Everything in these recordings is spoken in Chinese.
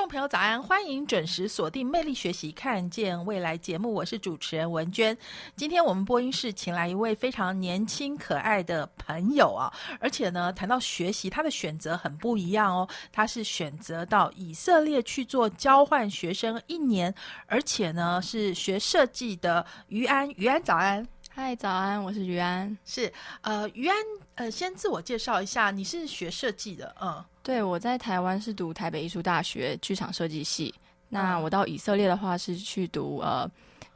众朋友，早安！欢迎准时锁定《魅力学习，看见未来》节目，我是主持人文娟。今天我们播音室请来一位非常年轻可爱的朋友啊，而且呢，谈到学习，他的选择很不一样哦。他是选择到以色列去做交换学生一年，而且呢是学设计的于安。于安，早安！嗨，早安！我是于安。是呃，于安，呃，先自我介绍一下，你是学设计的，嗯。对，我在台湾是读台北艺术大学剧场设计系。那我到以色列的话是去读呃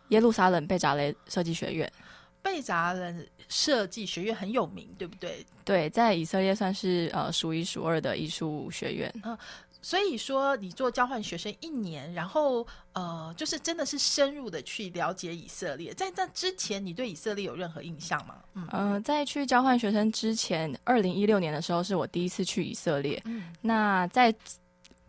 耶路撒冷贝扎雷设计学院。贝扎人设计学院很有名，对不对？对，在以色列算是呃数一数二的艺术学院。嗯。所以说，你做交换学生一年，然后呃，就是真的是深入的去了解以色列。在那之前，你对以色列有任何印象吗？嗯，在去交换学生之前，二零一六年的时候是我第一次去以色列。嗯，那在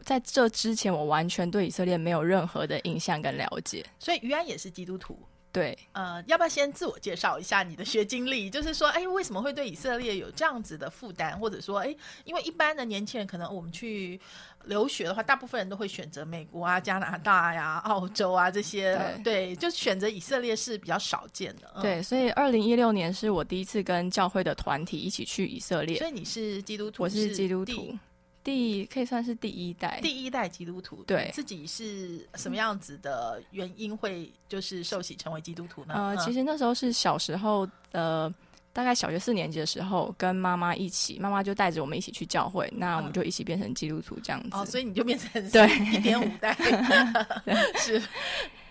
在这之前，我完全对以色列没有任何的印象跟了解。所以，于安也是基督徒。对，呃，要不要先自我介绍一下你的学经历？就是说，哎，为什么会对以色列有这样子的负担？或者说，哎，因为一般的年轻人可能我们去留学的话，大部分人都会选择美国啊、加拿大呀、澳洲啊这些，对，就选择以色列是比较少见的。对，所以二零一六年是我第一次跟教会的团体一起去以色列。所以你是基督徒，我是基督徒。第可以算是第一代，第一代基督徒。对，自己是什么样子的原因会就是受洗成为基督徒呢？呃，其实那时候是小时候的，大概小学四年级的时候，跟妈妈一起，妈妈就带着我们一起去教会，那我们就一起变成基督徒这样子。哦，所以你就变成对一点五代，是，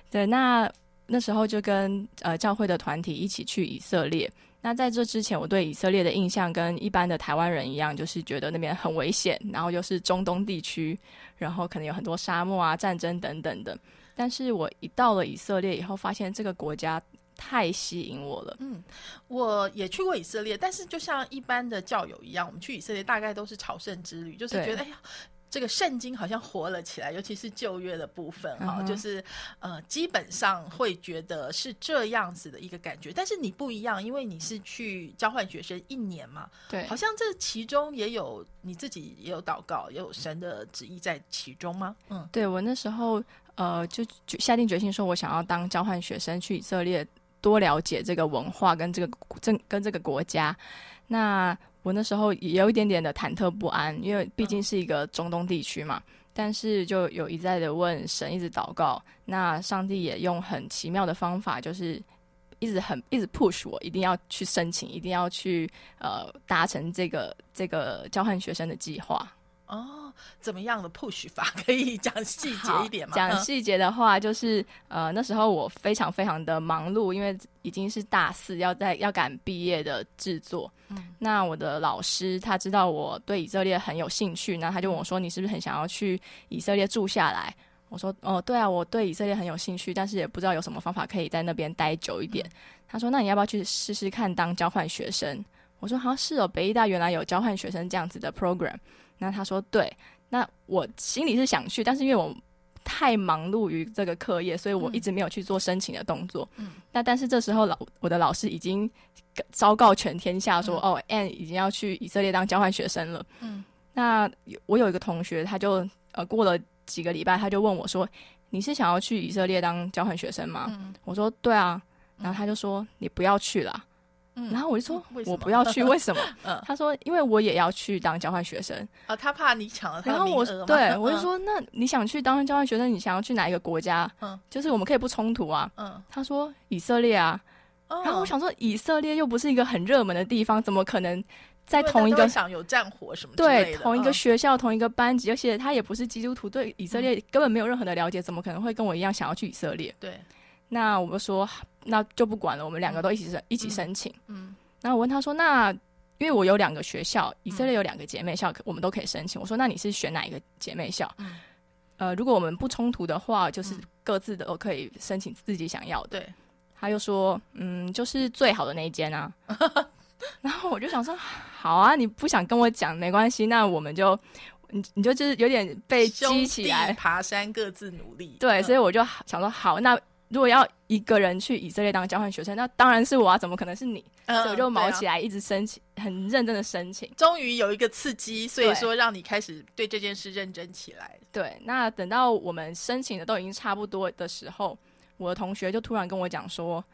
对。那那时候就跟呃教会的团体一起去以色列。那在这之前，我对以色列的印象跟一般的台湾人一样，就是觉得那边很危险，然后又是中东地区，然后可能有很多沙漠啊、战争等等的。但是我一到了以色列以后，发现这个国家太吸引我了。嗯，我也去过以色列，但是就像一般的教友一样，我们去以色列大概都是朝圣之旅，就是觉得哎呀。这个圣经好像活了起来，尤其是旧约的部分哈，就是呃，基本上会觉得是这样子的一个感觉。但是你不一样，因为你是去交换学生一年嘛，对，好像这其中也有你自己也有祷告，也有神的旨意在其中吗？嗯，对我那时候呃就下定决心说，我想要当交换学生去以色列，多了解这个文化跟这个这跟这个国家。那我那时候也有一点点的忐忑不安，因为毕竟是一个中东地区嘛。但是就有一再的问神，一直祷告。那上帝也用很奇妙的方法，就是一直很一直 push 我，一定要去申请，一定要去呃达成这个这个交换学生的计划。哦，怎么样的 push 法可以讲细节一点吗？讲细节的话，就是呃，那时候我非常非常的忙碌，因为已经是大四，要在要赶毕业的制作。嗯，那我的老师他知道我对以色列很有兴趣，那他就问我说：“你是不是很想要去以色列住下来？”我说：“哦，对啊，我对以色列很有兴趣，但是也不知道有什么方法可以在那边待久一点。”他说：“那你要不要去试试看当交换学生？”我说：“好像是哦，北医大原来有交换学生这样子的 program。”那他说对，那我心里是想去，但是因为我太忙碌于这个课业，所以我一直没有去做申请的动作。嗯，那但是这时候老我的老师已经昭告全天下说，哦，Anne 已经要去以色列当交换学生了。嗯，那我有一个同学，他就呃过了几个礼拜，他就问我说：“你是想要去以色列当交换学生吗？”我说：“对啊。”然后他就说：“你不要去了。”然后我就说，我不要去，为什么？他说，因为我也要去当交换学生啊，他怕你抢了他的名额对，我就说，那你想去当交换学生，你想要去哪一个国家？嗯，就是我们可以不冲突啊。嗯，他说以色列啊。然后我想说，以色列又不是一个很热门的地方，怎么可能在同一个想有战火什么？对，同一个学校，同一个班级，而且他也不是基督徒，对以色列根本没有任何的了解，怎么可能会跟我一样想要去以色列？对，那我们说，那就不管了，我们两个都一起申一起申请。嗯。然后我问他说：“那因为我有两个学校，以色列有两个姐妹校，我们都可以申请。我说：那你是选哪一个姐妹校？嗯呃，如果我们不冲突的话，就是各自的都可以申请自己想要的。对，他又说，嗯，就是最好的那一间啊。然后我就想说，好啊，你不想跟我讲没关系，那我们就，你你就就是有点被激起来，爬山各自努力。对，所以我就想说，好，那如果要一个人去以色列当交换学生，那当然是我啊，怎么可能是你？所以我就毛起来，一直申请，很认真的申请。终于有一个刺激，所以说让你开始对这件事认真起来。对，那等到我们申请的都已经差不多的时候，我的同学就突然跟我讲说，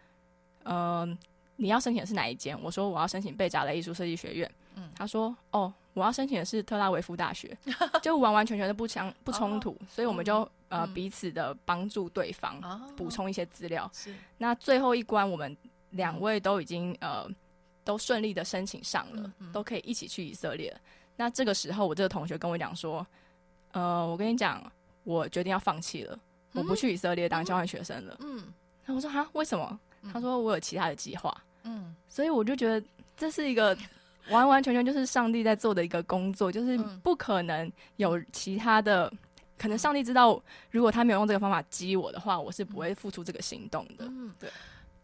嗯。你要申请的是哪一间？我说我要申请贝扎雷艺术设计学院。嗯，他说哦，我要申请的是特拉维夫大学，就完完全全的不相不冲突，所以我们就呃彼此的帮助对方，补充一些资料。是，那最后一关我们两位都已经呃都顺利的申请上了，都可以一起去以色列。那这个时候，我这个同学跟我讲说，呃，我跟你讲，我决定要放弃了，我不去以色列当交换学生了。嗯，那我说哈，为什么？他说我有其他的计划。嗯，所以我就觉得这是一个完完全全就是上帝在做的一个工作，就是不可能有其他的。可能上帝知道，如果他没有用这个方法激我的话，我是不会付出这个行动的。嗯，对。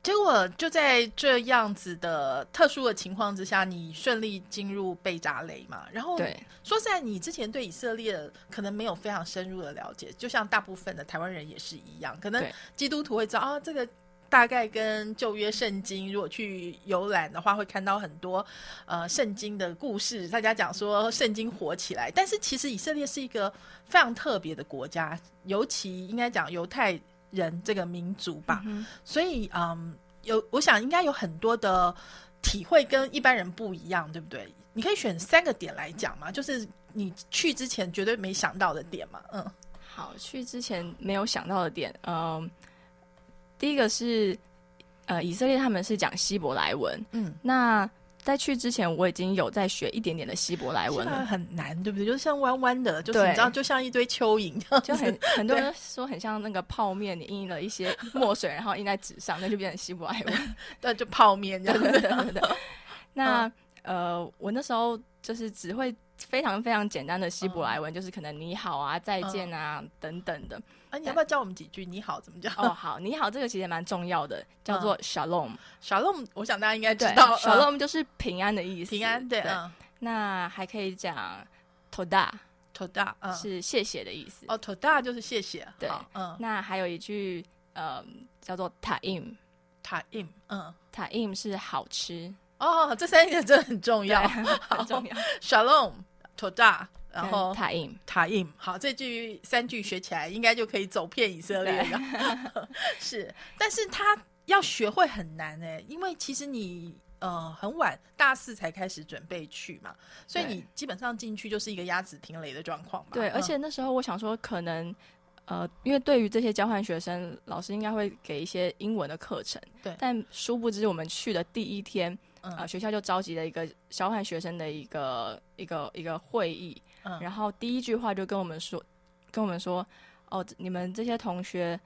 结果就在这样子的特殊的情况之下，你顺利进入贝扎雷嘛？然后，说实在，你之前对以色列可能没有非常深入的了解，就像大部分的台湾人也是一样，可能基督徒会知道啊，这个。大概跟旧约圣经，如果去游览的话，会看到很多呃圣经的故事。大家讲说圣经火起来，但是其实以色列是一个非常特别的国家，尤其应该讲犹太人这个民族吧。所以嗯，有我想应该有很多的体会跟一般人不一样，对不对？你可以选三个点来讲嘛，就是你去之前绝对没想到的点嘛。嗯，好，去之前没有想到的点，嗯。第一个是，呃，以色列他们是讲希伯来文，嗯，那在去之前我已经有在学一点点的希伯来文了，很难，对不对？就是像弯弯的，就是你知道，就像一堆蚯蚓，就很 很多人说很像那个泡面，你印了一些墨水，然后印在纸上，那就变成希伯来文，对，就泡面这样子。那呃，我那时候就是只会非常非常简单的希伯来文，就是可能你好啊、再见啊等等的。你要不要教我们几句？你好，怎么讲？哦，好，你好，这个其实蛮重要的，叫做 shalom。shalom，我想大家应该知道，shalom 就是平安的意思。平安，对。那还可以讲 toda，toda 是谢谢的意思。哦，toda 就是谢谢。对，嗯。那还有一句，呃，叫做 taim，taim，嗯，taim 是好吃。哦，这三个真的很重要，很重要。shalom，toda。然后塔印塔印，好，这句三句学起来，应该就可以走遍以色列了。是，但是他要学会很难哎，因为其实你呃很晚大四才开始准备去嘛，所以你基本上进去就是一个鸭子听雷的状况嘛。对，而且那时候我想说，可能呃，因为对于这些交换学生，老师应该会给一些英文的课程。对，但殊不知我们去的第一天，啊，学校就召集了一个交换学生的一个一个一个会议。然后第一句话就跟我们说，跟我们说，哦，你们这些同学，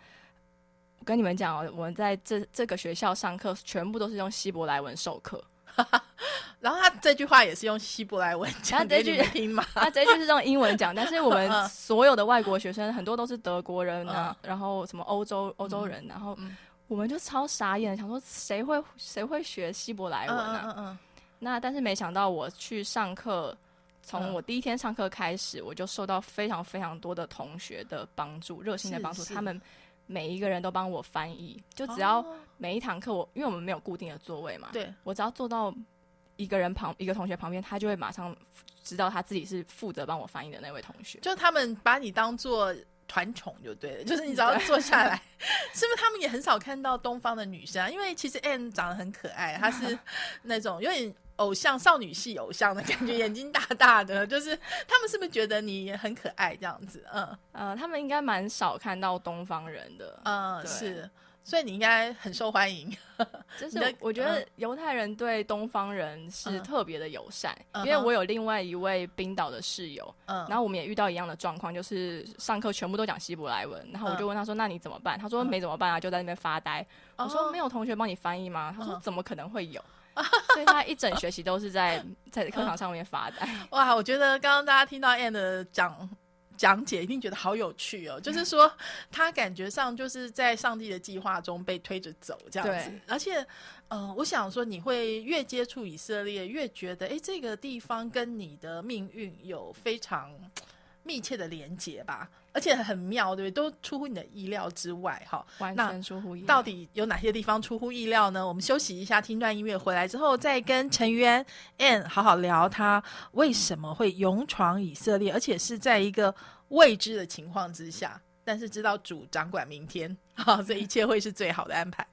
我跟你们讲哦，我们在这这个学校上课，全部都是用希伯来文授课。然后他这句话也是用希伯来文讲他这句听嘛？他这句是用英文讲，但是我 们所有的外国学生很多都是德国人啊，然后什么欧洲欧洲人，然后我们就超傻眼，想说谁会谁会学希伯来文啊？那但是没想到我去上课。从我第一天上课开始，我就受到非常非常多的同学的帮助，热心的帮助。他们每一个人都帮我翻译，就只要每一堂课我，因为我们没有固定的座位嘛，对我只要坐到一个人旁，一个同学旁边，他就会马上知道他自己是负责帮我翻译的那位同学。就他们把你当做团宠就对了，就是你只要坐下来，是不是？他们也很少看到东方的女生，啊？因为其实 Anne 长得很可爱，她是那种有点。偶像少女系偶像的感觉，眼睛大大的，就是他们是不是觉得你也很可爱这样子？嗯呃，他们应该蛮少看到东方人的，嗯，是，所以你应该很受欢迎。就是我觉得犹太人对东方人是特别的友善，因为我有另外一位冰岛的室友，嗯，然后我们也遇到一样的状况，就是上课全部都讲希伯来文，然后我就问他说：“那你怎么办？”他说：“没怎么办啊，就在那边发呆。”我说：“没有同学帮你翻译吗？”他说：“怎么可能会有？”所以他一整学期都是在在课堂上面发呆。哇，我觉得刚刚大家听到 Anne 讲讲解一定觉得好有趣哦。就是说，他感觉上就是在上帝的计划中被推着走这样子，而且，呃，我想说，你会越接触以色列，越觉得，哎，这个地方跟你的命运有非常。密切的连接吧，而且很妙，对不对？都出乎你的意料之外，哈。完全出乎意料。到底有哪些地方出乎意料呢？我们休息一下，听段音乐，回来之后再跟陈渊 Ann 好好聊，他为什么会勇闯以色列，而且是在一个未知的情况之下，但是知道主掌管明天，好，这一切会是最好的安排。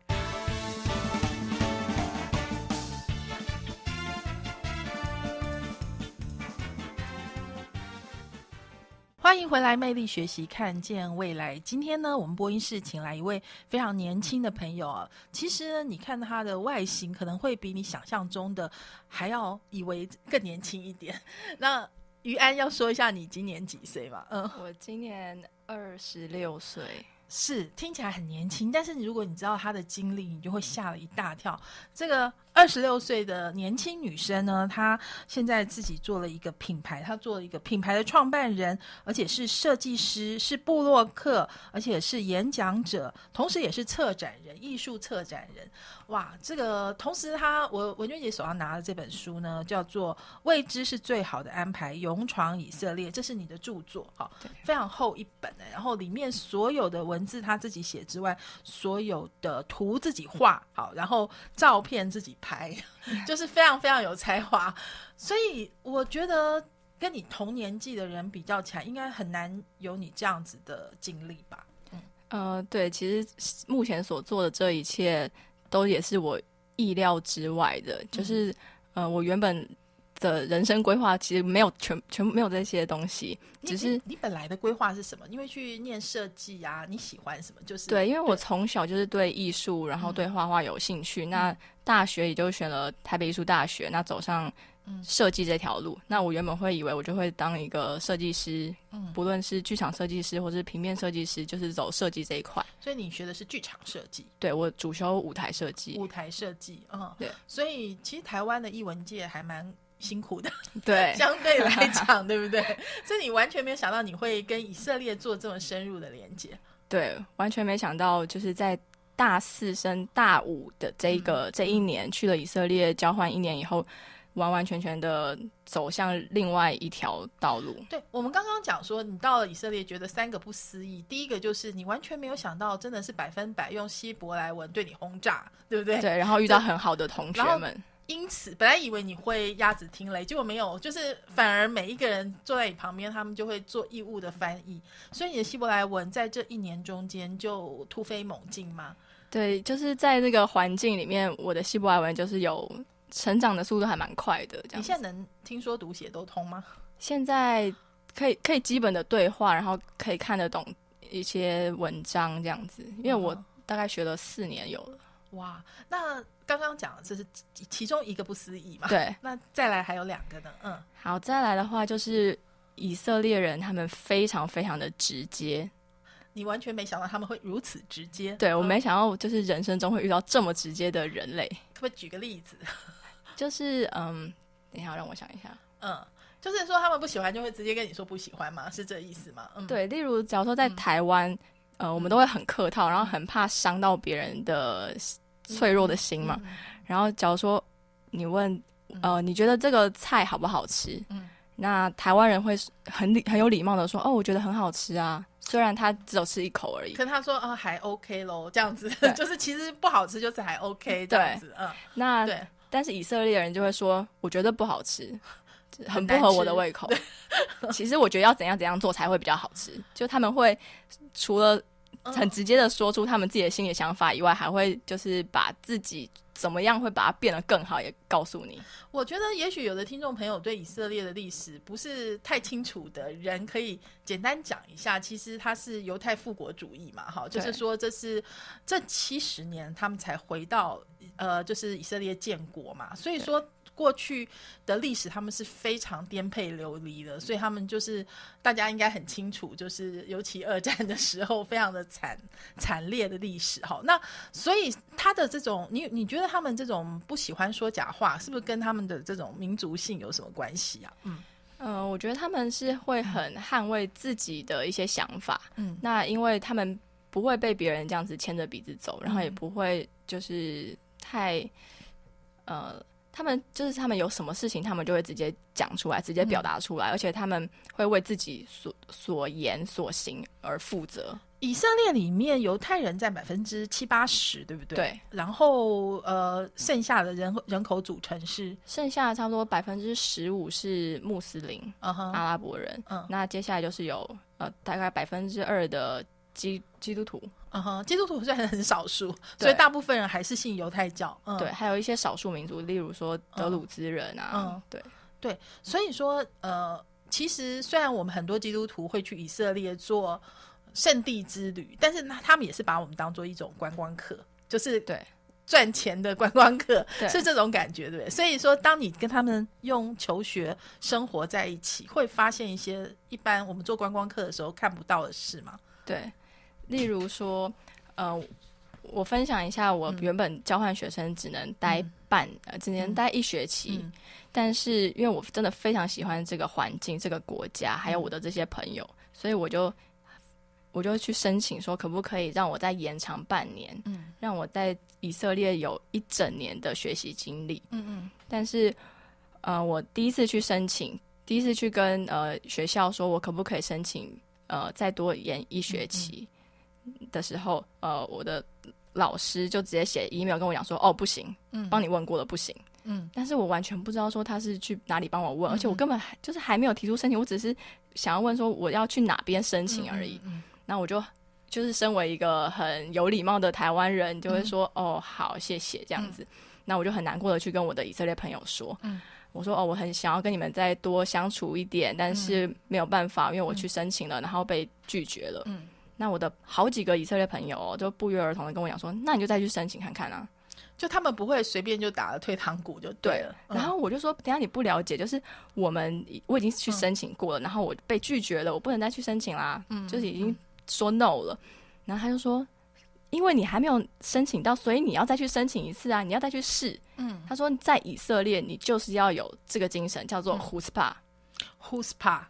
欢迎回来，魅力学习，看见未来。今天呢，我们播音室请来一位非常年轻的朋友啊。其实呢，你看他的外形，可能会比你想象中的还要以为更年轻一点。那于安要说一下，你今年几岁吧？嗯，我今年二十六岁。是听起来很年轻，但是如果你知道他的经历，你就会吓了一大跳。这个二十六岁的年轻女生呢，她现在自己做了一个品牌，她做了一个品牌的创办人，而且是设计师，是布洛克，而且是演讲者，同时也是策展人，艺术策展人。哇，这个同时她，我文娟姐手上拿的这本书呢，叫做《未知是最好的安排：勇闯以色列》，这是你的著作，好，非常厚一本的，然后里面所有的文字她自己写之外，所有的图自己画，好，然后照片自己拍，就是非常非常有才华。所以我觉得跟你同年纪的人比较起来，应该很难有你这样子的经历吧？嗯，呃，对，其实目前所做的这一切。都也是我意料之外的，就是呃，我原本的人生规划其实没有全全部没有这些东西，只是你本来的规划是什么？因为去念设计啊，你喜欢什么？就是对，因为我从小就是对艺术，然后对画画有兴趣，那大学也就选了台北艺术大学，那走上。设计这条路，那我原本会以为我就会当一个设计师，嗯，不论是剧场设计师或是平面设计师，就是走设计这一块。所以你学的是剧场设计？对，我主修舞台设计。舞台设计，嗯，对。所以其实台湾的艺文界还蛮辛苦的，对，相对来讲，对不对？所以你完全没有想到你会跟以色列做这么深入的连接。对，完全没想到，就是在大四升大五的这个这一年去了以色列交换一年以后。完完全全的走向另外一条道路。对我们刚刚讲说，你到了以色列，觉得三个不思议。第一个就是你完全没有想到，真的是百分百用希伯来文对你轰炸，对不对？对，然后遇到很好的同学们。因此，本来以为你会鸭子听雷，结果没有，就是反而每一个人坐在你旁边，他们就会做义务的翻译。所以你的希伯来文在这一年中间就突飞猛进吗？对，就是在那个环境里面，我的希伯来文就是有。成长的速度还蛮快的，这样。你现在能听说读写都通吗？现在可以可以基本的对话，然后可以看得懂一些文章这样子。因为我大概学了四年有了。哇，那刚刚讲的这是其中一个不思议嘛？对。那再来还有两个呢？嗯，好，再来的话就是以色列人，他们非常非常的直接。你完全没想到他们会如此直接。对我没想到，就是人生中会遇到这么直接的人类。可不可以举个例子？就是嗯，等一下让我想一下。嗯，就是说他们不喜欢就会直接跟你说不喜欢吗？是这意思吗？嗯，对。例如，假如说在台湾，呃，我们都会很客套，然后很怕伤到别人的脆弱的心嘛。然后，假如说你问，呃，你觉得这个菜好不好吃？嗯，那台湾人会很礼很有礼貌的说，哦，我觉得很好吃啊。虽然他只有吃一口而已，可他说啊，还 OK 咯，这样子，就是其实不好吃，就是还 OK 这样子。嗯，那对。但是以色列人就会说，我觉得不好吃，很不合我的胃口。其实我觉得要怎样怎样做才会比较好吃，就他们会除了很直接的说出他们自己的心里想法以外，还会就是把自己。怎么样会把它变得更好？也告诉你。我觉得也许有的听众朋友对以色列的历史不是太清楚的人，可以简单讲一下。其实它是犹太复国主义嘛，哈，就是说这是这七十年他们才回到呃，就是以色列建国嘛，所以说。过去的历史，他们是非常颠沛流离的，所以他们就是大家应该很清楚，就是尤其二战的时候，非常的惨惨烈的历史。哈，那所以他的这种，你你觉得他们这种不喜欢说假话，是不是跟他们的这种民族性有什么关系啊？嗯嗯，我觉得他们是会很捍卫自己的一些想法。嗯，那因为他们不会被别人这样子牵着鼻子走，然后也不会就是太呃。他们就是他们有什么事情，他们就会直接讲出来，直接表达出来，而且他们会为自己所所言所行而负责。以色列里面犹太人占百分之七八十，对不对？对。然后呃，剩下的人人口组成是剩下差不多百分之十五是穆斯林，阿拉伯人。嗯，那接下来就是有呃大概百分之二的基基督徒。嗯哼，基督徒虽然很少数，所以大部分人还是信犹太教。嗯，对，还有一些少数民族，例如说德鲁兹人啊。嗯，对对，所以说呃，其实虽然我们很多基督徒会去以色列做圣地之旅，但是那他们也是把我们当做一种观光客，就是对赚钱的观光客，是这种感觉，对不对？所以说，当你跟他们用求学生活在一起，会发现一些一般我们做观光客的时候看不到的事嘛？对。例如说，呃，我分享一下，我原本交换学生只能待半，呃，只能待一学期，但是因为我真的非常喜欢这个环境、这个国家，还有我的这些朋友，所以我就我就去申请说，可不可以让我再延长半年，嗯，让我在以色列有一整年的学习经历，嗯嗯，但是，呃，我第一次去申请，第一次去跟呃学校说我可不可以申请，呃，再多延一学期。的时候，呃，我的老师就直接写 email 跟我讲说，哦，不行，嗯，帮你问过了，不行，嗯，但是我完全不知道说他是去哪里帮我问，而且我根本还就是还没有提出申请，我只是想要问说我要去哪边申请而已，嗯，那我就就是身为一个很有礼貌的台湾人，就会说，哦，好，谢谢这样子，那我就很难过的去跟我的以色列朋友说，嗯，我说，哦，我很想要跟你们再多相处一点，但是没有办法，因为我去申请了，然后被拒绝了，嗯。那我的好几个以色列朋友就不约而同的跟我讲说，那你就再去申请看看啊，就他们不会随便就打了退堂鼓就对了。然后我就说，等下你不了解，就是我们我已经去申请过了，然后我被拒绝了，我不能再去申请啦，嗯，就是已经说 no 了。然后他就说，因为你还没有申请到，所以你要再去申请一次啊，你要再去试。嗯，他说在以色列你就是要有这个精神，叫做 Huspa，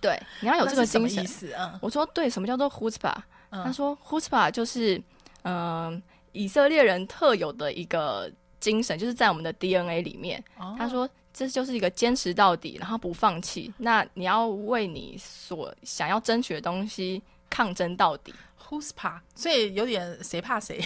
对，你要有这个精神。我说对，什么叫做 Who's pa？他说 Who's pa 就是嗯，以色列人特有的一个精神，就是在我们的 DNA 里面。他说这就是一个坚持到底，然后不放弃。那你要为你所想要争取的东西抗争到底。Who's 怕？所以有点谁怕谁，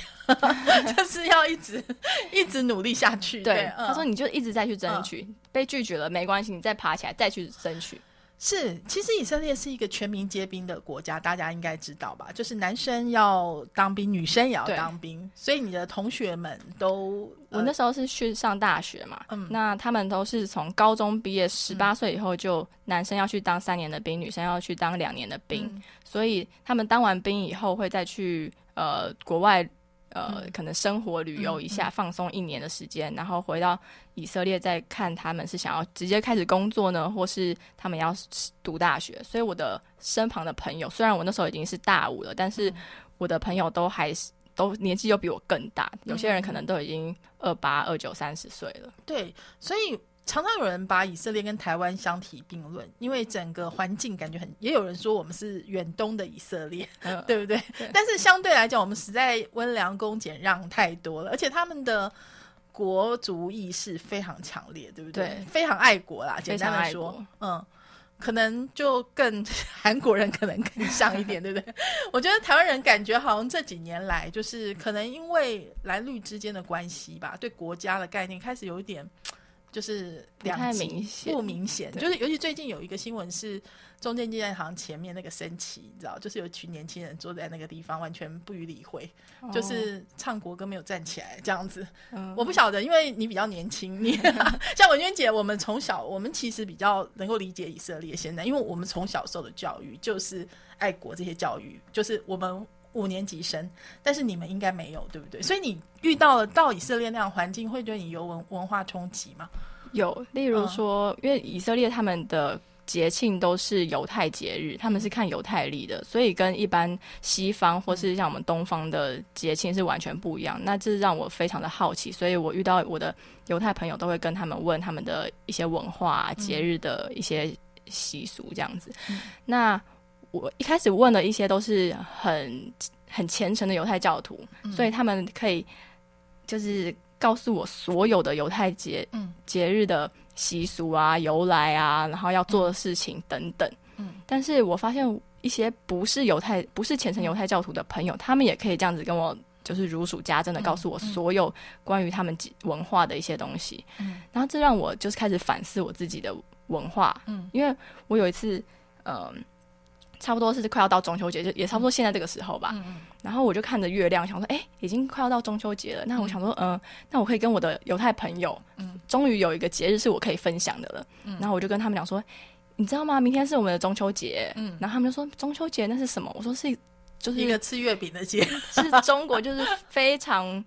就是要一直 一直努力下去。对，他说你就一直在去争取，被拒绝了没关系，你再爬起来再去争取。是，其实以色列是一个全民皆兵的国家，大家应该知道吧？就是男生要当兵，女生也要当兵，所以你的同学们都，我那时候是去上大学嘛，嗯，那他们都是从高中毕业，十八岁以后就男生要去当三年的兵，女生要去当两年的兵，所以他们当完兵以后会再去呃国外。呃，可能生活旅游一下，放松一年的时间，然后回到以色列再看他们是想要直接开始工作呢，或是他们要读大学。所以我的身旁的朋友，虽然我那时候已经是大五了，但是我的朋友都还是都年纪又比我更大，有些人可能都已经二八、二九、三十岁了。对，所以。常常有人把以色列跟台湾相提并论，因为整个环境感觉很。也有人说我们是远东的以色列，对不对？但是相对来讲，我们实在温良恭俭让太多了，而且他们的国族意识非常强烈，对不对？非常爱国啦，简单的说，嗯，可能就更韩国人可能更像一点，对不对？我觉得台湾人感觉好像这几年来，就是可能因为蓝绿之间的关系吧，对国家的概念开始有一点。就是两极不明显，就是尤其最近有一个新闻是中间纪念堂前面那个升旗，你知道，就是有群年轻人坐在那个地方，完全不予理会，就是唱国歌没有站起来这样子。我不晓得，因为你比较年轻，你 像文娟姐，我们从小我们其实比较能够理解以色列现在，因为我们从小受的教育就是爱国这些教育，就是我们。五年级生，但是你们应该没有，对不对？所以你遇到了到以色列那样环境，会对你有文文化冲击吗？有，例如说，因为以色列他们的节庆都是犹太节日，他们是看犹太历的，所以跟一般西方或是像我们东方的节庆是完全不一样。那这让我非常的好奇，所以我遇到我的犹太朋友都会跟他们问他们的一些文化节日的一些习俗这样子。那我一开始问的一些都是很很虔诚的犹太教徒，所以他们可以就是告诉我所有的犹太节节日的习俗啊、由来啊，然后要做的事情等等。嗯，但是我发现一些不是犹太、不是虔诚犹太教徒的朋友，他们也可以这样子跟我。就是如数家珍的告诉我所有关于他们文化的一些东西，嗯，然后这让我就是开始反思我自己的文化，嗯，因为我有一次，嗯，差不多是快要到中秋节，就也差不多现在这个时候吧，嗯然后我就看着月亮，想说，哎，已经快要到中秋节了，那我想说，嗯，那我可以跟我的犹太朋友，嗯，终于有一个节日是我可以分享的了，嗯，然后我就跟他们讲说，你知道吗？明天是我们的中秋节，嗯，然后他们就说中秋节那是什么？我说是。就是一个吃月饼的节，是中国就是非常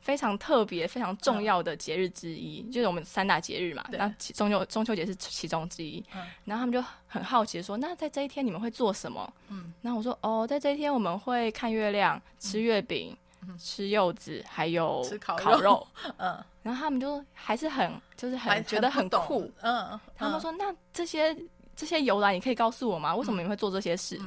非常特别、非常重要的节日之一，就是我们三大节日嘛。那中秋中秋节是其中之一。然后他们就很好奇说：“那在这一天你们会做什么？”嗯，然后我说：“哦，在这一天我们会看月亮、吃月饼、吃柚子，还有吃烤肉。”嗯，然后他们就还是很就是很觉得很酷。嗯，他们说：“那这些这些由来，你可以告诉我吗？为什么你会做这些事？”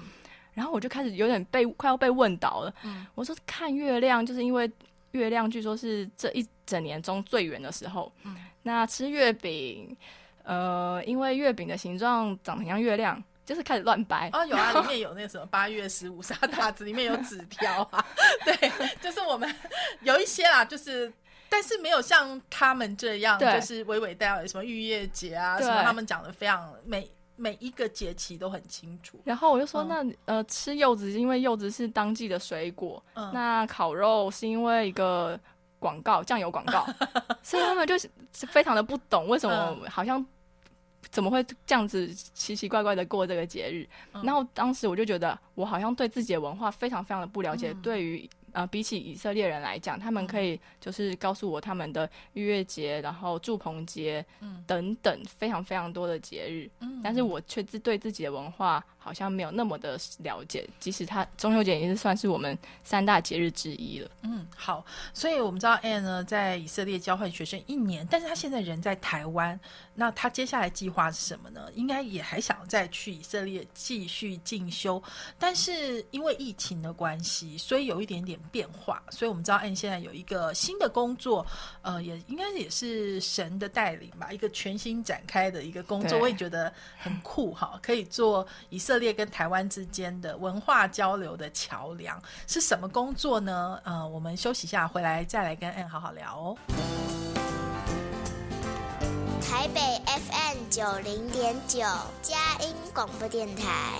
然后我就开始有点被快要被问倒了。嗯，我说看月亮，就是因为月亮据说是这一整年中最圆的时候。嗯，那吃月饼，呃，因为月饼的形状长得像月亮，就是开始乱掰。哦，有啊，里面有那什么八月十五沙大子，里面有纸条啊。对，就是我们有一些啦，就是但是没有像他们这样，就是娓娓道来什么浴月节啊，什么他们讲的非常美。每一个节气都很清楚，然后我就说，那呃，吃柚子因为柚子是当季的水果，那烤肉是因为一个广告，酱油广告，所以他们就是非常的不懂为什么好像怎么会这样子奇奇怪怪的过这个节日。然后当时我就觉得，我好像对自己的文化非常非常的不了解，对于。呃，比起以色列人来讲，他们可以就是告诉我他们的逾越节，然后祝棚节，嗯，等等非常非常多的节日，嗯，但是我却自对自己的文化好像没有那么的了解，即使他中秋节也是算是我们三大节日之一了。嗯，好，所以我们知道 Anne 呢在以色列交换学生一年，但是他现在人在台湾，那他接下来计划是什么呢？应该也还想再去以色列继续进修，但是因为疫情的关系，所以有一点点。变化，所以我们知道，嗯，现在有一个新的工作，呃，也应该也是神的带领吧，一个全新展开的一个工作，我也觉得很酷哈，可以做以色列跟台湾之间的文化交流的桥梁，是什么工作呢？呃，我们休息一下，回来再来跟嗯好好聊哦。台北 FM 九零点九，佳音广播电台。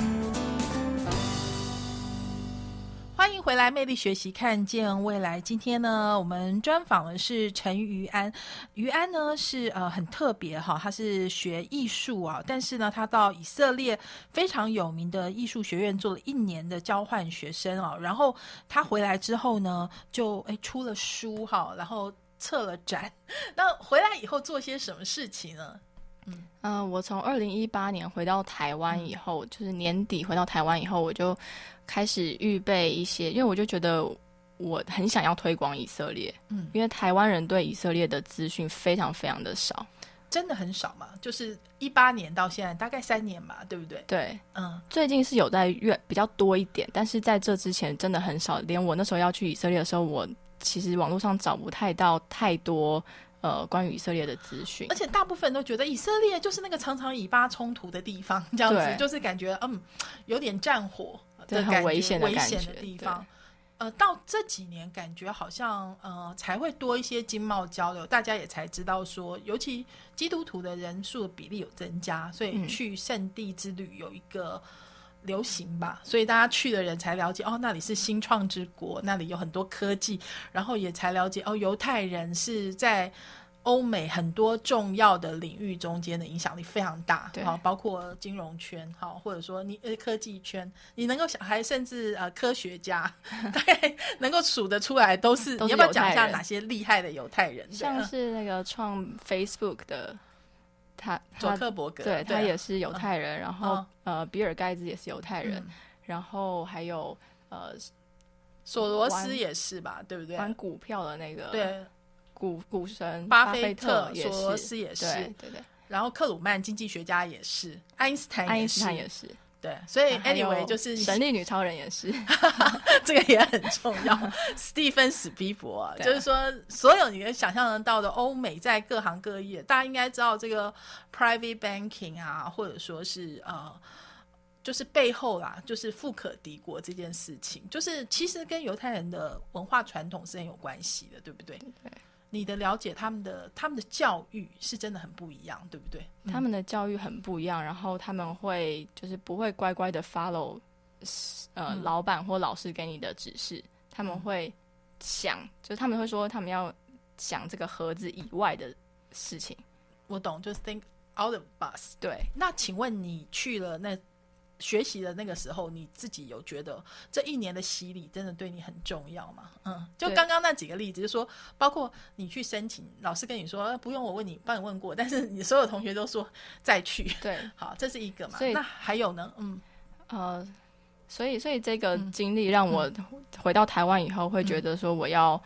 回来，魅力学习，看见未来。今天呢，我们专访的是陈于安。于安呢是呃很特别哈，他是学艺术啊，但是呢，他到以色列非常有名的艺术学院做了一年的交换学生啊。然后他回来之后呢，就哎出了书哈，然后策了展。那回来以后做些什么事情呢？嗯嗯，我从二零一八年回到台湾以后，就是年底回到台湾以后，我就。开始预备一些，因为我就觉得我很想要推广以色列，嗯，因为台湾人对以色列的资讯非常非常的少，真的很少嘛，就是一八年到现在大概三年嘛，对不对？对，嗯，最近是有在越比较多一点，但是在这之前真的很少，连我那时候要去以色列的时候，我其实网络上找不太到太多呃关于以色列的资讯，而且大部分都觉得以色列就是那个常常以巴冲突的地方，这样子就是感觉嗯有点战火。很危险的危险的地方，呃，到这几年感觉好像呃才会多一些经贸交流，大家也才知道说，尤其基督徒的人数比例有增加，所以去圣地之旅有一个流行吧，所以大家去的人才了解哦，那里是新创之国，那里有很多科技，然后也才了解哦，犹太人是在欧美很多重要的领域中间的影响力非常大，对。好，包括金融圈，好，或者说你呃科技圈，你能够想，还甚至呃科学家，大概能够数得出来，都是都是你要不要讲一下哪些厉害的犹太人？像嗯。是那个创 Facebook 的他，佐克伯格，对他啊。也是犹太人，然后嗯。呃，比尔盖茨也是犹太人，嗯。然后还有呃索罗斯也是吧，对不对？玩股票的那个对，股股神巴菲特、也索罗是，斯也是，对对对，然后克鲁曼经济学家也是，爱因斯坦爱因也是，斯坦也是，对，所以 anyway 就是神力女超人也是，这个也很重要。史蒂芬史皮博、啊，就是说，所有你能想象得到的欧美在各行各业，大家应该知道这个 private banking 啊，或者说是呃，就是背后啦，就是富可敌国这件事情，就是其实跟犹太人的文化传统是很有关系的，对不对？对。你的了解，他们的他们的教育是真的很不一样，对不对？他们的教育很不一样，然后他们会就是不会乖乖的 follow 呃、嗯老板或老师给你的指示，他们会想，就是他们会说他们要想这个盒子以外的事情。我懂，就是 think out of bus。对，那请问你去了那学习的那个时候，你自己有觉得这一年的洗礼真的对你很重要吗？嗯，就刚刚那几个例子，就说包括你去申请，老师跟你说、呃不用我问你，帮你问过，但是你所有同学都说再去。对，好，这是一个嘛所以。那还有呢？嗯，呃，所以所以这个嗯经历让我回到台湾以后，会觉得说我要，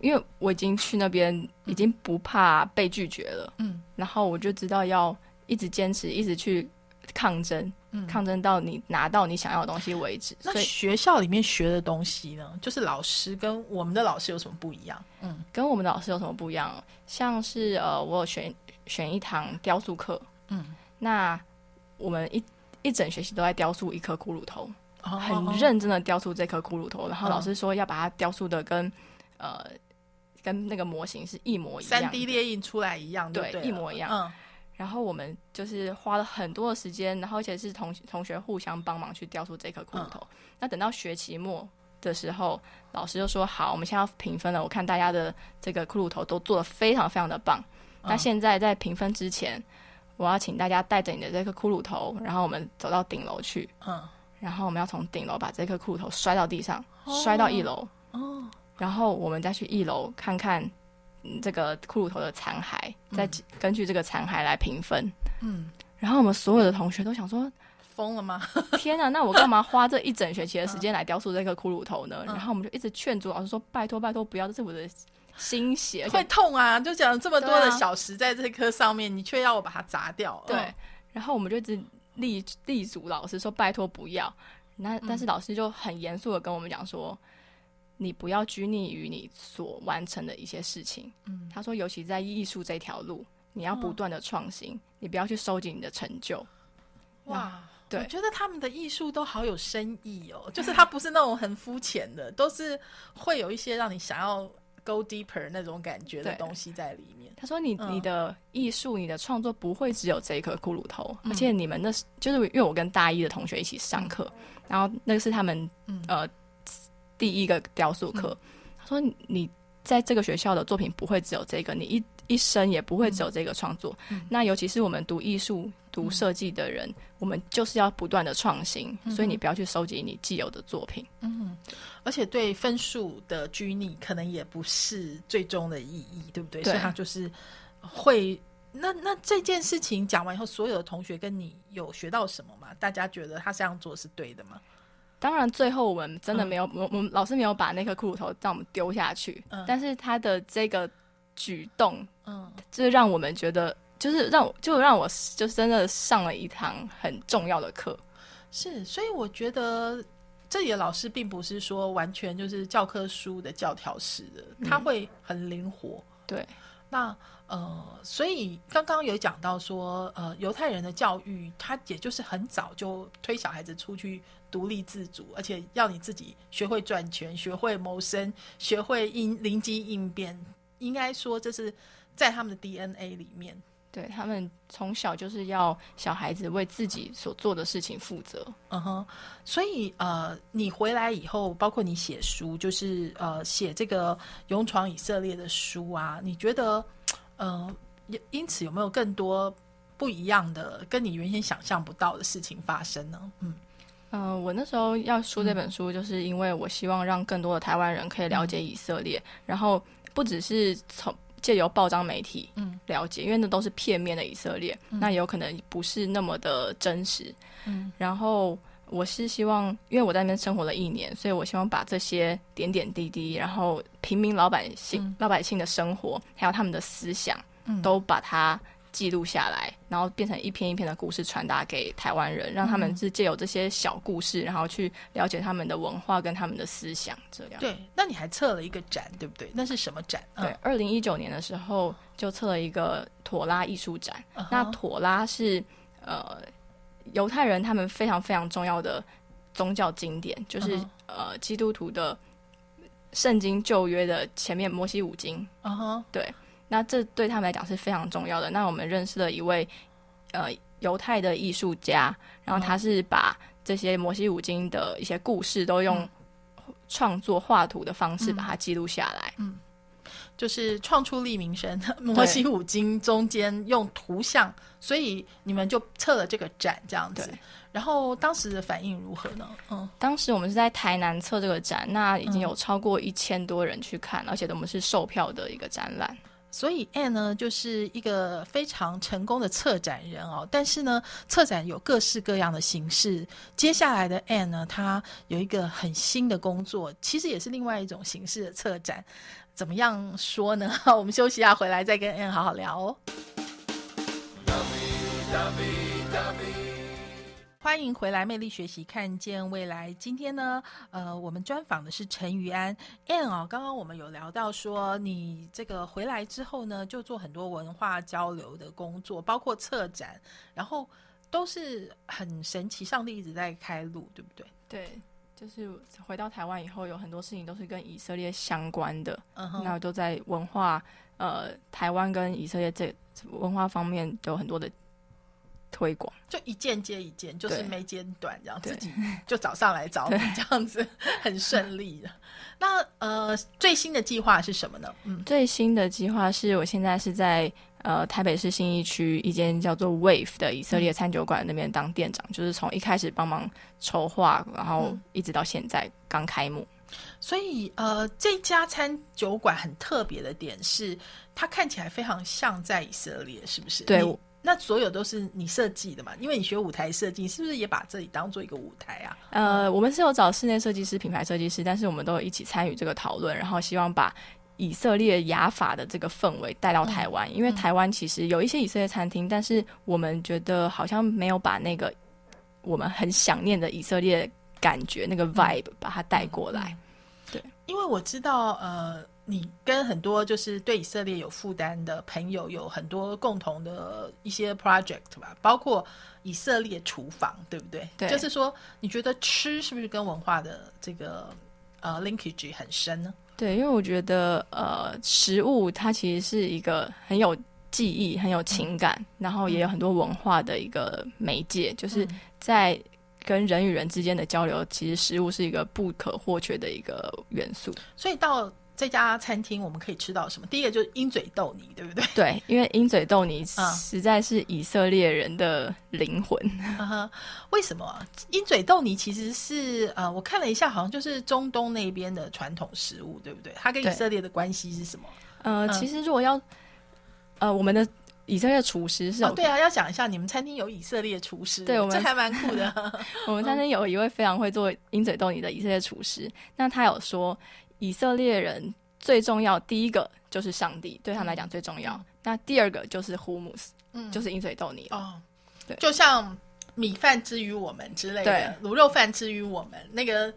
因为我已经去那边，已经不怕被拒绝了，嗯，然后我就知道要一直坚持，一直去抗争，嗯抗争到你拿到你想要的东西为止。那所以学校里面学的东西呢，就是老师跟我们的老师有什么不一样？嗯。跟我们的老师有什么不一样？像是呃，我有选选一堂雕塑课，嗯，那我们一一整学期都在雕塑一颗骷髅头，哦很认真的雕塑这颗骷髅头，然后嗯。老师说要把它雕塑的跟呃跟那个模型是一模一样，三 D 列印出来一样，对？对，一模一样。嗯然后我们就是花了很多的时间，然后而且是同同学互相帮忙去雕出这颗骷髅头。那等到学期末的时候，老师就说：“好，我们现在要评分了。我看大家的这个骷髅头都做的非常非常的棒。那现在在评分之前，我要请大家带着你的这颗骷髅头，然后我们走到顶楼去，嗯，然后我们要从顶楼把这颗骷髅头摔到地上，摔到一楼。哦，然后我们再去一楼看看。”嗯这个骷髅头的残骸，再根据这个残骸来评分。嗯，然后我们所有的同学都想说：疯了吗？天啊，那我干嘛花这一整学期的时间来雕塑这个骷髅头呢？嗯然后我们就一直劝阻老师说：“拜托，拜托，不要，这是我的心血。”会痛啊！就讲这么多的小时在这颗上面，你却要我把它砸掉。对嗯，然后我们就一直力力阻老师说：“拜托，不要。”那但是老师就很严肃的跟我们讲说：“你不要拘泥于你所完成的一些事情。”嗯，他说：“尤其在艺术这条路，你要不断的创新，你不要去收集你的成就。”哇，对我觉得他们的艺术都好有深意哦，就是它不是那种很肤浅的，都是会有一些让你想要 go deeper 那种感觉的东西在里面。他说你：“嗯你的艺术、你的创作不会只有这一颗骷髅头，嗯而且你们那是就是因为我跟大一的同学一起上课，然后那个是他们、嗯呃第一个雕塑课。他说你在这个学校的作品不会只有这个，你一一生也不会只有这个创作。嗯那尤其是我们读艺术、读设计的人，我们就是要不断的创新，嗯所以你不要去收集你既有的作品。嗯而且对分数的拘泥，可能也不是最终的意义，对不对？对所以他就是会。那那这件事情讲完以后，所有的同学跟你有学到什么吗？大家觉得他这样做是对的吗？当然，最后我们真的嗯。没有，我我们老师没有把那颗骷髅头让我们丢下去，嗯。但是他的这个举动，嗯。就是让我们觉得，就是让我就让我就真的上了一堂很重要的课。是，所以我觉得这里的老师并不是说完全就是教科书的教条式的，他会很灵活。对，那呃，所以刚刚有讲到说，呃，犹太人的教育，他也就是很早就推小孩子出去独立自主，而且要你自己学会赚钱、学会谋生、学会应灵机应变。应该说，这是在他们的 DNA 里面。对他们从小就是要小孩子为自己所做的事情负责。嗯哼，所以呃，你回来以后，包括你写书，就是呃写这个勇闯以色列的书啊，你觉得呃，因因此有没有更多不一样的，跟你原先想象不到的事情发生呢？嗯嗯、我那时候要出这本书，就是因为我希望让更多的台湾人可以了解以色列，然后不只是从借由报章媒体嗯。了解，因为那都是片面的以色列，那有可能不是那么的真实。嗯，然后我是希望，因为我在那边生活了一年，所以我希望把这些点点滴滴，然后平民老百姓、嗯。老百姓的生活，还有他们的思想，嗯。都把它记录下来，然后变成一篇一篇的故事传达给台湾人，让他们是借由这些小故事，然后去了解他们的文化跟他们的思想，这样。对，那你还测了一个展，对不对？那是什么展？嗯对，二零一九年的时候就测了一个妥拉艺术展。那妥拉是呃犹太人他们非常非常重要的宗教经典，就是、呃基督徒的圣经旧约的前面摩西五经。嗯哼，对，那这对他们来讲是非常重要的。那我们认识了一位呃犹太的艺术家，然后他是把这些摩西五经的一些故事都用创作画图的方式把它记录下来。嗯就是创出利民生摩西五经中间用图像，所以你们就测了这个展这样子对。然后当时的反应如何呢？嗯当时我们是在台南测这个展，那已经有超过一千多人去看，而且我们是售票的一个展览。所以 Anne 呢，就是一个非常成功的策展人哦。但是呢，策展有各式各样的形式。接下来的 Anne 呢，她有一个很新的工作，其实也是另外一种形式的策展。怎么样说呢？我们休息一下，回来再跟 Anne 好好聊哦。欢迎回来，魅力学习，看见未来。今天呢，呃，我们专访的是陈于安 Ann 哦。刚刚我们有聊到说，你这个回来之后呢，就做很多文化交流的工作，包括策展，然后都是很神奇，上帝一直在开路，对不对？对，就是回到台湾以后，有很多事情都是跟以色列相关的，嗯哼，那都在文化呃台湾跟以色列这文化方面都有很多的推广。就一件接一件，就是没间断，这样自己就早上来找你，这样子很顺利的。那呃，最新的计划是什么呢？嗯最新的计划是我现在是在呃台北市信义区一间叫做 Wave 的以色列餐酒馆那边当店长，就是从一开始帮忙筹划，然后嗯一直到现在刚开幕。所以呃，这家餐酒馆很特别的点是，它看起来非常像在以色列，是不是？对你那所有都是你设计的嘛？因为你学舞台设计，是不是也把这里当做一个舞台啊？呃，我们是有找室内设计师、品牌设计师，但是我们都有一起参与这个讨论，然后希望把以色列雅法的这个氛围带到台湾，因为台湾其实有一些以色列餐厅，但是我们觉得好像没有把那个我们很想念的以色列感觉、那个 vibe 把它带过来。对因为我知道，呃，你跟很多就是对以色列有负担的朋友有很多共同的一些 project 吧，包括以色列厨房，对不对？对就是说，你觉得吃是不是跟文化的这个呃 linkage 很深呢？对，因为我觉得呃，食物它其实是一个很有记忆、很有情感，然后也有很多文化的一个媒介，就是在跟人与人之间的交流，其实食物是一个不可或缺的一个元素。所以到这家餐厅，我们可以吃到什么？第一个就是鹰嘴豆泥，对不对？对，因为鹰嘴豆泥啊实在是以色列人的灵魂。为什么啊鹰嘴豆泥其实是呃，我看了一下，好像就是中东那边的传统食物，对不对？它跟以色列的关系是什么？呃，嗯其实如果要呃，我们的以色列厨师是哦，对啊，要讲一下，你们餐厅有以色列厨师，对我们这还蛮酷的。我们餐厅有一位非常会做鹰嘴豆泥的以色列厨师，那他有说，以色列人最重要，第一个就是上帝，对他们来讲最重要。那第二个就是 hummus，嗯就是鹰嘴豆泥。哦，对就像米饭之于我们之类的，卤肉饭之于我们，那个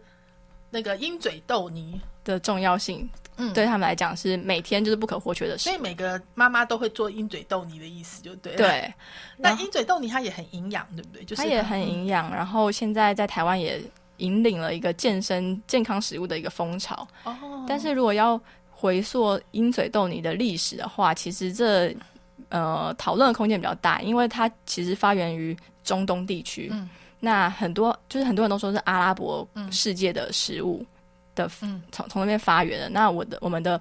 那个鹰嘴豆泥，的重要性，嗯对他们来讲是每天就是不可或缺的事所以。每个妈妈都会做鹰嘴豆泥的意思，就对了。，对，那鹰嘴豆泥它也很营养，对不对？就是它也很嗯营养，然后现在在台湾也引领了一个健身健康食物的一个风潮。哦，但是如果要回溯鹰嘴豆泥的历史的话，其实这呃讨论的空间比较大，因为它其实发源于中东地区。嗯那很多就是很多人都说是阿拉伯嗯世界的食物的嗯从从那边发源的。那我的我们的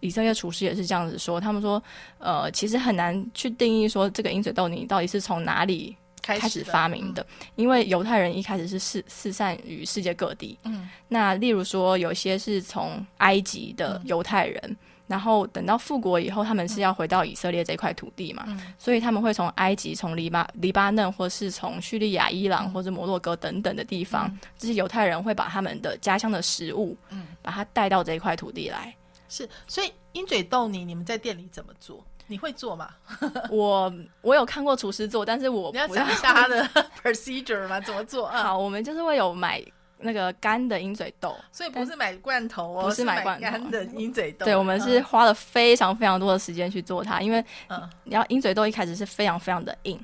以色列厨师也是这样子说，他们说，呃，其实很难去定义说这个鹰嘴豆泥到底是从哪里开开始发明的，因为犹太人一开始是四四散于世界各地。嗯，那例如说，有些是从埃及的犹太人，然后等到复国以后，他们是要回到以色列这块土地嘛，嗯。所以他们会从埃及、从黎巴黎巴嫩，或是从叙利亚、伊朗或者摩洛哥等等的地方，这些犹太人会把他们的家乡的食物，嗯。把它带到这一块土地来。是，所以鹰嘴豆泥你们在店里怎么做？你会做吗？我我有看过厨师做，但是我你要不讲一下它的 procedure 吗？怎么做？啊？好，我们就是会有买那个干的鹰嘴豆，所以不是买罐头哦，不是是买罐头。干的鹰嘴豆。对，我们是嗯。花了非常非常多的时间去做它，因为嗯。你要鹰嘴豆一开始是非常非常的硬，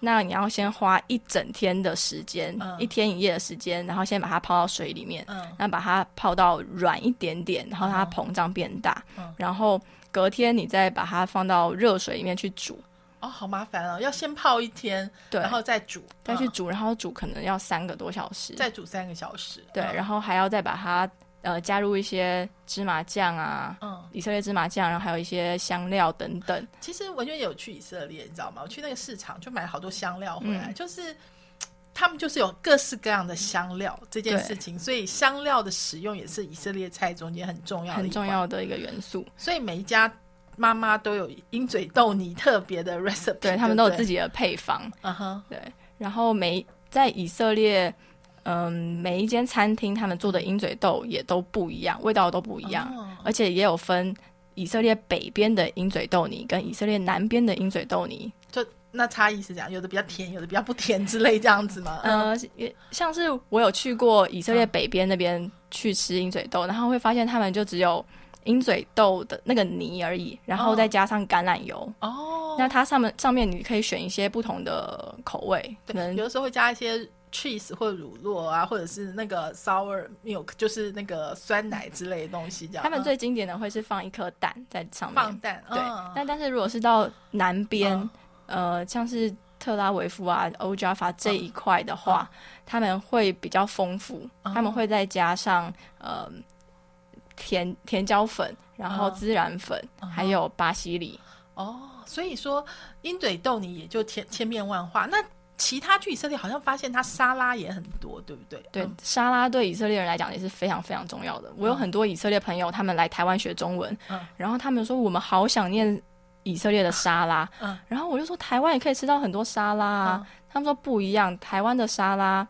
那你要先花一整天的时间，嗯。一天一夜的时间，然后先把它泡到水里面，嗯。然后把它泡到软一点点，然后它膨胀变大，嗯。然后隔天你再把它放到热水里面去煮，哦，好麻烦哦，要先泡一天，对，然后再煮，嗯再去煮，然后煮可能要三个多小时，再煮三个小时。对，嗯然后还要再把它呃加入一些芝麻酱啊。嗯，以色列芝麻酱，然后还有一些香料等等。其实文娟也有去以色列，你知道吗？我去那个市场就买了好多香料回来，嗯就是。他们就是有各式各样的香料这件事情，所以香料的使用也是以色列菜中间很重要的很。重要的一个元素，所以每一家妈妈都有鹰嘴豆泥特别的 recipe，对他们都有。自己的配方，嗯哼，对。然后每在以色列，嗯，每一间餐厅他们做的鹰嘴豆也都不一样，味道都不一样，哦而且也有分以色列北边的鹰嘴豆泥跟以色列南边的鹰嘴豆泥。就那差异是这样，有的比较甜，有的比较不甜之类这样子吗？嗯，呃，也像是我有去过以色列北边那边去吃鹰嘴豆，然后会发现他们就只有鹰嘴豆的那个泥而已，然后再加上橄榄油。哦，那它上面上面你可以选一些不同的口味，可，能有的时候会加一些 cheese 或乳酪啊，或者是那个 sour milk，就是那个酸奶之类的东西，这样。他们嗯最经典的会是放一颗蛋在上面，放蛋，对。嗯但但是如果是到南边，嗯呃，像是特拉维夫啊、欧加法这一块的话，嗯他们会比较丰富，哦他们会再加上呃甜甜椒粉，然后嗯孜然粉，还有巴西里。哦，所以说鹰嘴豆泥也就千千变万化。那其他去以色列好像发现它沙拉也很多，对不对？对，嗯沙拉对以色列人来讲也是非常非常重要的。我有很多以色列朋友，他们来台湾学中文，嗯然后他们说我们好想念以色列的沙拉，嗯然后我就说台湾也可以吃到很多沙拉啊，嗯他们说不一样，台湾的沙拉，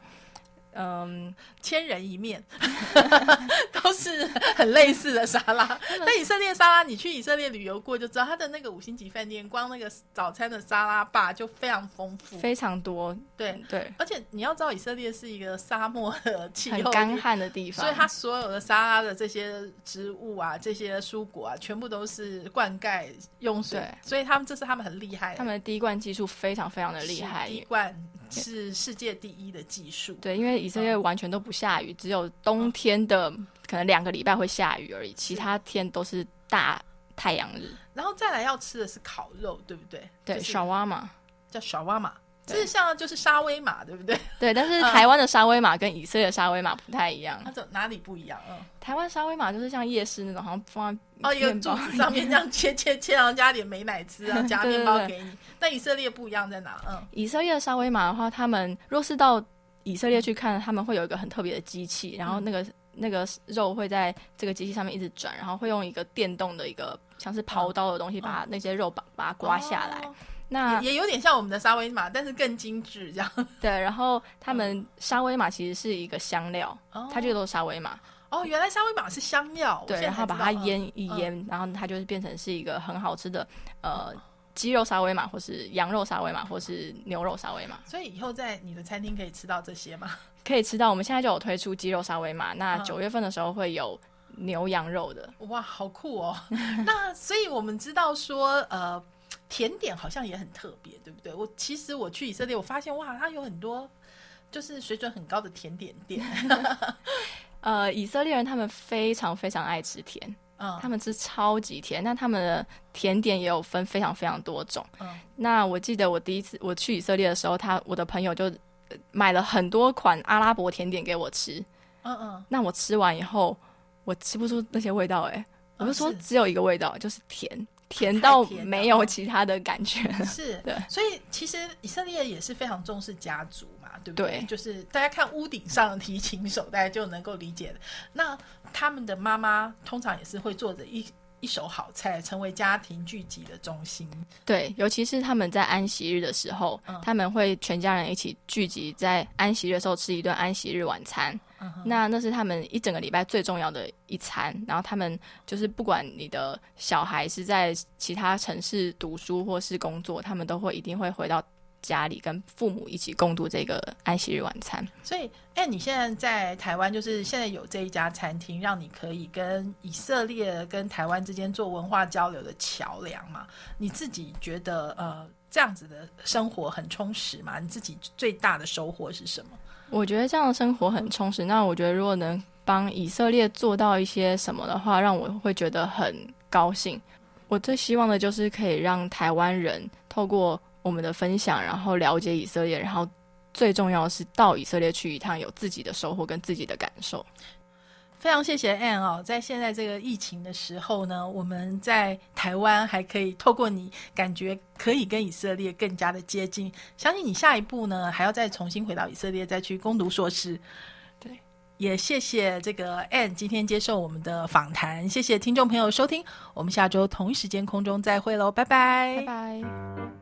嗯，千人一面，都是很类似的沙拉。那以色列沙拉，你去以色列旅游过就知道，它的那个五星级饭店，光那个早餐的沙拉吧就非常丰富。非常多，对，对，而且你要知道，以色列是一个沙漠的气候，干旱的地方，所以它所有的沙拉的这些植物啊、这些蔬果啊，全部都是灌溉用水对，所以他们这是他们很厉害的，他们的滴灌技术非常非常的厉害是。滴灌是世界第一的技术。对，因为以色列完全都不下雨，只有冬天的可能两个礼拜会下雨而已，其他天都是大太阳日。然后再来要吃的是烤肉，对不对？对，就是小蛙嘛，叫小蛙马，这对是像就是沙威玛，对不对？对，但是嗯台湾的沙威玛跟以色列的沙威玛不太一样它。怎哪里不一样？嗯，台湾沙威玛就是像夜市那种，好像放在哦，一个面包柱子上面这样切切切，然后加点美乃滋啊，加面包给你。但以色列不一样在哪？嗯，以色列的沙威玛的话，他们若是到以色列去看，他们会有一个很特别的机器，然后那个、那个肉会在这个机器上面一直转，然后会用一个电动的一个像是刨刀的东西，把那些肉把把它刮下来。哦那也也有点像我们的沙威玛，但是更精致这样。对，然后他们沙威玛其实是一个香料，哦它就都是沙威玛，哦，原来沙威玛是香料，对，然后把它腌一。嗯腌，然后它就是变成是一个很好吃的呃鸡肉沙威玛，或是羊肉沙威玛，或是牛肉沙威玛。所以以后在你的餐厅可以吃到这些吗？可以吃到。我们现在就有推出鸡肉沙威玛，那嗯九月份的时候会有牛羊肉的。哇，好酷哦！那所以我们知道说，呃，甜点好像也很特别，对不对？我其实我去以色列，我发现哇，它有很多就是水准很高的甜点店。呃，以色列人他们非常非常爱吃甜，嗯他们吃超级甜。那他们的甜点也有分非常非常多种。嗯那我记得我第一次我去以色列的时候，他我的朋友就呃买了很多款阿拉伯甜点给我吃。嗯嗯那我吃完以后，我吃不出那些味道、欸，我就说只有一个味道，就是甜，甜到没有其他的感觉。是，对所以其实以色列也是非常重视家族嘛，对不对？对就是大家看屋顶上的提琴手，大家就能够理解的。那他们的妈妈通常也是会做着一一手好菜，成为家庭聚集的中心。对，尤其是他们在安息日的时候，嗯他们会全家人一起聚集在安息日的时候吃一顿安息日晚餐。嗯那那是他们一整个礼拜最重要的一餐。然后他们就是不管你的小孩是在其他城市读书或是工作，他们都会一定会回到家里跟父母一起共度这个安息日晚餐。所以，哎，你现在在台湾，就是现在有这一家餐厅，让你可以跟以色列跟台湾之间做文化交流的桥梁嘛？你自己觉得，呃，这样子的生活很充实吗？你自己最大的收获是什么？我觉得这样的生活很充实。那我觉得如果能帮以色列做到一些什么的话，让我会觉得很高兴。我最希望的就是可以让台湾人透过我们的分享，然后了解以色列，然后最重要的是到以色列去一趟，有自己的收获跟自己的感受。非常谢谢 Anne 哦，在现在这个疫情的时候呢，我们在台湾还可以透过你，感觉可以跟以色列更加的接近。相信你下一步呢，还要再重新回到以色列，再去攻读硕士。对，也谢谢这个 Anne 今天接受我们的访谈，谢谢听众朋友收听，我们下周同一时间空中再会喽，拜拜拜拜。